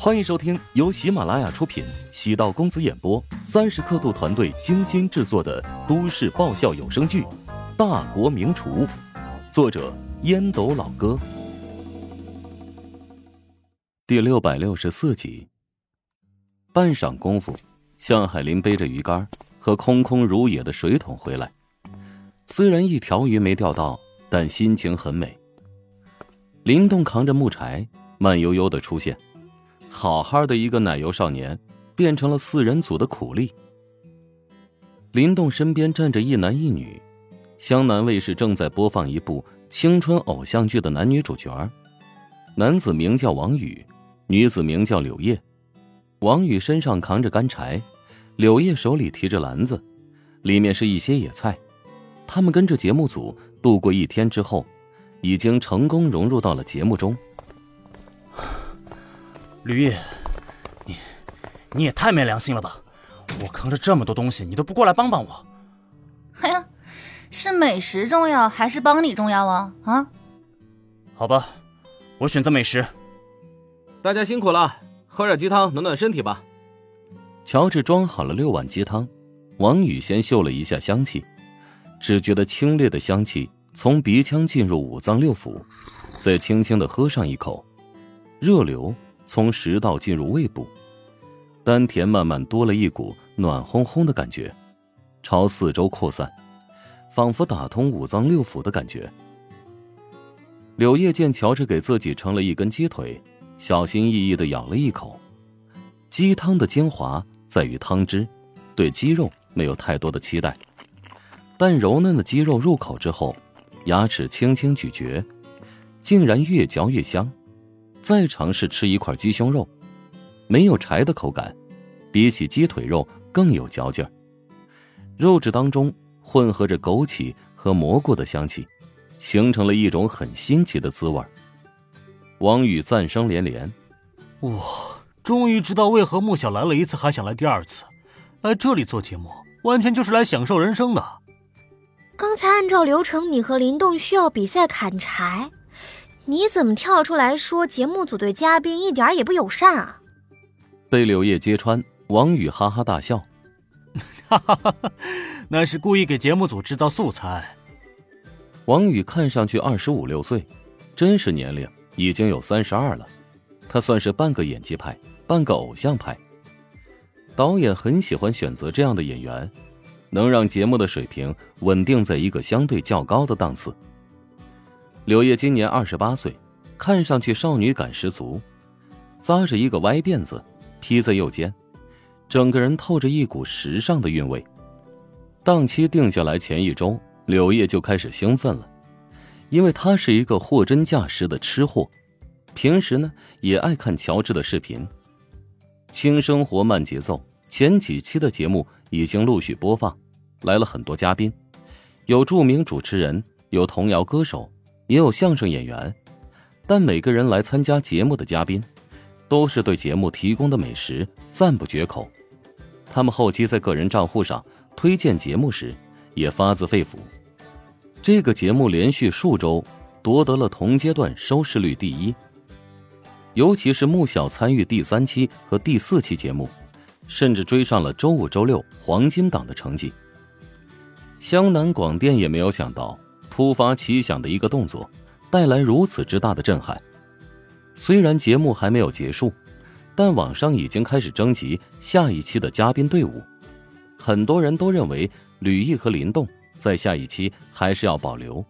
欢迎收听由喜马拉雅出品、喜道公子演播、三十刻度团队精心制作的都市爆笑有声剧《大国名厨》，作者烟斗老哥，第六百六十四集。半晌功夫，向海林背着鱼竿和空空如也的水桶回来，虽然一条鱼没钓到，但心情很美。林动扛着木柴，慢悠悠的出现。好好的一个奶油少年，变成了四人组的苦力。林动身边站着一男一女，湘南卫视正在播放一部青春偶像剧的男女主角，男子名叫王宇，女子名叫柳叶。王宇身上扛着干柴，柳叶手里提着篮子，里面是一些野菜。他们跟着节目组度过一天之后，已经成功融入到了节目中。吕毅，你你也太没良心了吧！我扛着这么多东西，你都不过来帮帮我。哎呀，是美食重要还是帮你重要啊？啊？好吧，我选择美食。大家辛苦了，喝点鸡汤暖暖身体吧。乔治装好了六碗鸡汤，王宇先嗅了一下香气，只觉得清冽的香气从鼻腔进入五脏六腑，再轻轻的喝上一口，热流。从食道进入胃部，丹田慢慢多了一股暖烘烘的感觉，朝四周扩散，仿佛打通五脏六腑的感觉。柳叶见乔治给自己盛了一根鸡腿，小心翼翼的咬了一口。鸡汤的精华在于汤汁，对鸡肉没有太多的期待，但柔嫩的鸡肉入口之后，牙齿轻轻咀嚼，竟然越嚼越香。再尝试吃一块鸡胸肉，没有柴的口感，比起鸡腿肉更有嚼劲儿。肉质当中混合着枸杞和蘑菇的香气，形成了一种很新奇的滋味。王宇赞声连连：“哇，终于知道为何穆小来了一次还想来第二次，来这里做节目完全就是来享受人生的。”刚才按照流程，你和林动需要比赛砍柴。你怎么跳出来说节目组对嘉宾一点也不友善啊？被柳叶揭穿，王宇哈哈大笑，哈哈哈哈那是故意给节目组制造素材。王宇看上去二十五六岁，真实年龄已经有三十二了。他算是半个演技派，半个偶像派。导演很喜欢选择这样的演员，能让节目的水平稳定在一个相对较高的档次。柳叶今年二十八岁，看上去少女感十足，扎着一个歪辫子，披在右肩，整个人透着一股时尚的韵味。档期定下来前一周，柳叶就开始兴奋了，因为她是一个货真价实的吃货，平时呢也爱看乔治的视频。轻生活慢节奏，前几期的节目已经陆续播放，来了很多嘉宾，有著名主持人，有童谣歌手。也有相声演员，但每个人来参加节目的嘉宾，都是对节目提供的美食赞不绝口。他们后期在个人账户上推荐节目时，也发自肺腑。这个节目连续数周夺得了同阶段收视率第一，尤其是穆小参与第三期和第四期节目，甚至追上了周五、周六黄金档的成绩。湘南广电也没有想到。突发奇想的一个动作，带来如此之大的震撼。虽然节目还没有结束，但网上已经开始征集下一期的嘉宾队伍。很多人都认为吕毅和林动在下一期还是要保留，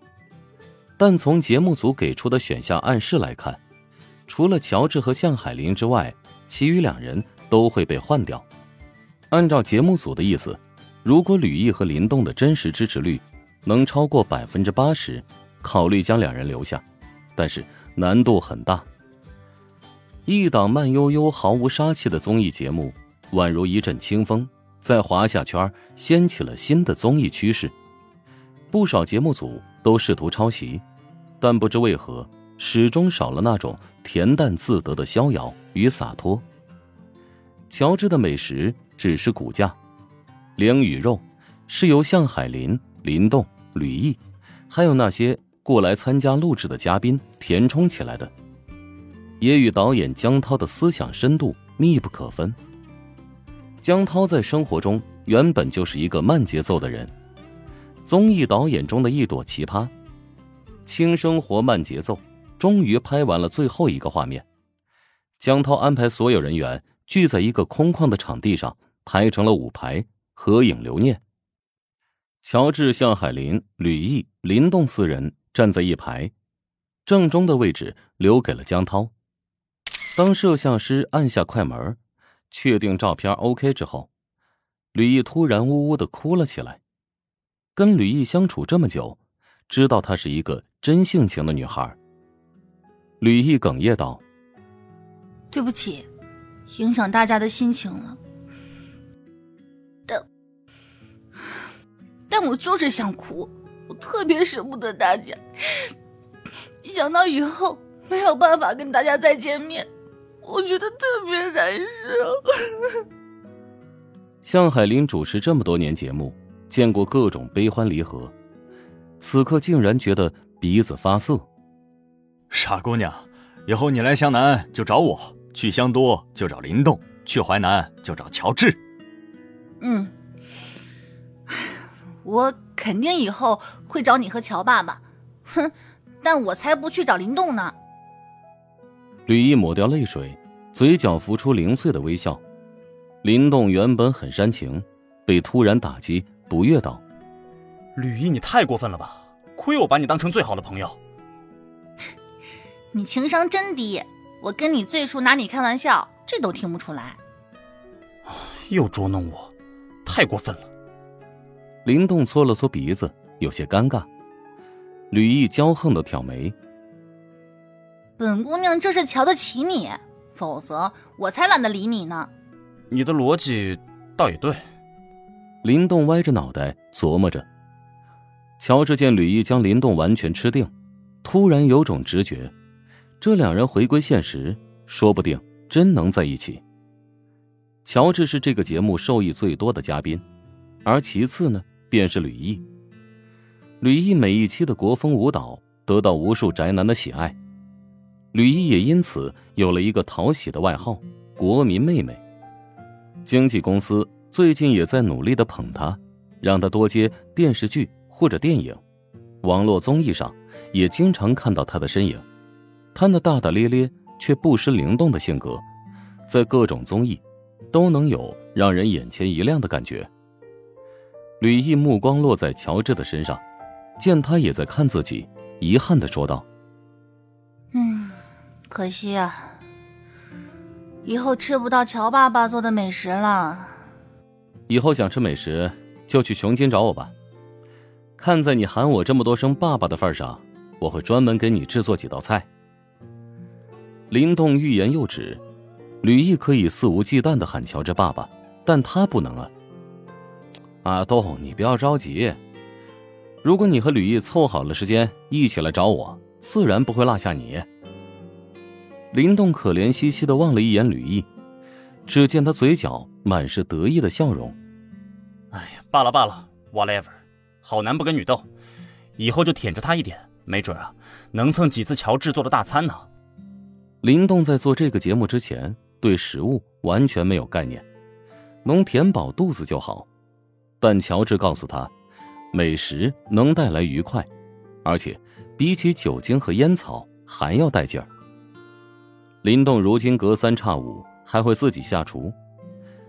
但从节目组给出的选项暗示来看，除了乔治和向海林之外，其余两人都会被换掉。按照节目组的意思，如果吕毅和林动的真实支持率，能超过百分之八十，考虑将两人留下，但是难度很大。一档慢悠悠、毫无杀气的综艺节目，宛如一阵清风，在华夏圈掀起了新的综艺趋势。不少节目组都试图抄袭，但不知为何，始终少了那种恬淡自得的逍遥与洒脱。乔治的美食只是骨架，灵与肉是由向海林、林动。吕毅，还有那些过来参加录制的嘉宾填充起来的。也与导演江涛的思想深度密不可分。江涛在生活中原本就是一个慢节奏的人，综艺导演中的一朵奇葩，轻生活慢节奏，终于拍完了最后一个画面。江涛安排所有人员聚在一个空旷的场地上，排成了五排合影留念。乔治、向海林、吕毅、林动四人站在一排，正中的位置留给了江涛。当摄像师按下快门，确定照片 OK 之后，吕毅突然呜呜的哭了起来。跟吕毅相处这么久，知道她是一个真性情的女孩。吕毅哽咽道。对不起，影响大家的心情了。但我就是想哭，我特别舍不得大家。想到以后没有办法跟大家再见面，我觉得特别难受。向海林主持这么多年节目，见过各种悲欢离合，此刻竟然觉得鼻子发涩。傻姑娘，以后你来湘南就找我。去湘都就找林动，去淮南就找乔治。嗯，我肯定以后会找你和乔爸爸。哼，但我才不去找林动呢。吕毅抹掉泪水，嘴角浮出零碎的微笑。林动原本很煽情，被突然打击，不悦道：“吕毅，你太过分了吧！亏我把你当成最好的朋友。你情商真低。”我跟你最初拿你开玩笑，这都听不出来。又捉弄我，太过分了。林动搓了搓鼻子，有些尴尬。吕毅骄横的挑眉：“本姑娘这是瞧得起你，否则我才懒得理你呢。”你的逻辑倒也对。林动歪着脑袋琢磨着。乔治见吕毅将林动完全吃定，突然有种直觉。这两人回归现实，说不定真能在一起。乔治是这个节目受益最多的嘉宾，而其次呢，便是吕毅。吕毅每一期的国风舞蹈得到无数宅男的喜爱，吕毅也因此有了一个讨喜的外号“国民妹妹”。经纪公司最近也在努力的捧她，让她多接电视剧或者电影，网络综艺上也经常看到她的身影。他那大大咧咧却不失灵动的性格，在各种综艺都能有让人眼前一亮的感觉。吕毅目光落在乔治的身上，见他也在看自己，遗憾的说道：“嗯，可惜啊，以后吃不到乔爸爸做的美食了。以后想吃美食就去琼金找我吧。看在你喊我这么多声爸爸的份上，我会专门给你制作几道菜。”林动欲言又止，吕毅可以肆无忌惮的喊乔治爸爸，但他不能啊！阿东，你不要着急，如果你和吕毅凑好了时间一起来找我，自然不会落下你。林动可怜兮兮的望了一眼吕毅，只见他嘴角满是得意的笑容。哎呀，罢了罢了，whatever，好男不跟女斗，以后就舔着他一点，没准啊，能蹭几次乔治做的大餐呢。林动在做这个节目之前，对食物完全没有概念，能填饱肚子就好。但乔治告诉他，美食能带来愉快，而且比起酒精和烟草还要带劲儿。林动如今隔三差五还会自己下厨，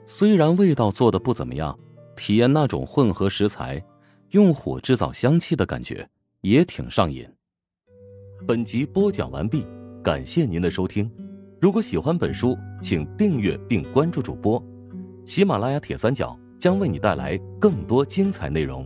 虽然味道做的不怎么样，体验那种混合食材、用火制造香气的感觉也挺上瘾。本集播讲完毕。感谢您的收听，如果喜欢本书，请订阅并关注主播。喜马拉雅铁三角将为你带来更多精彩内容。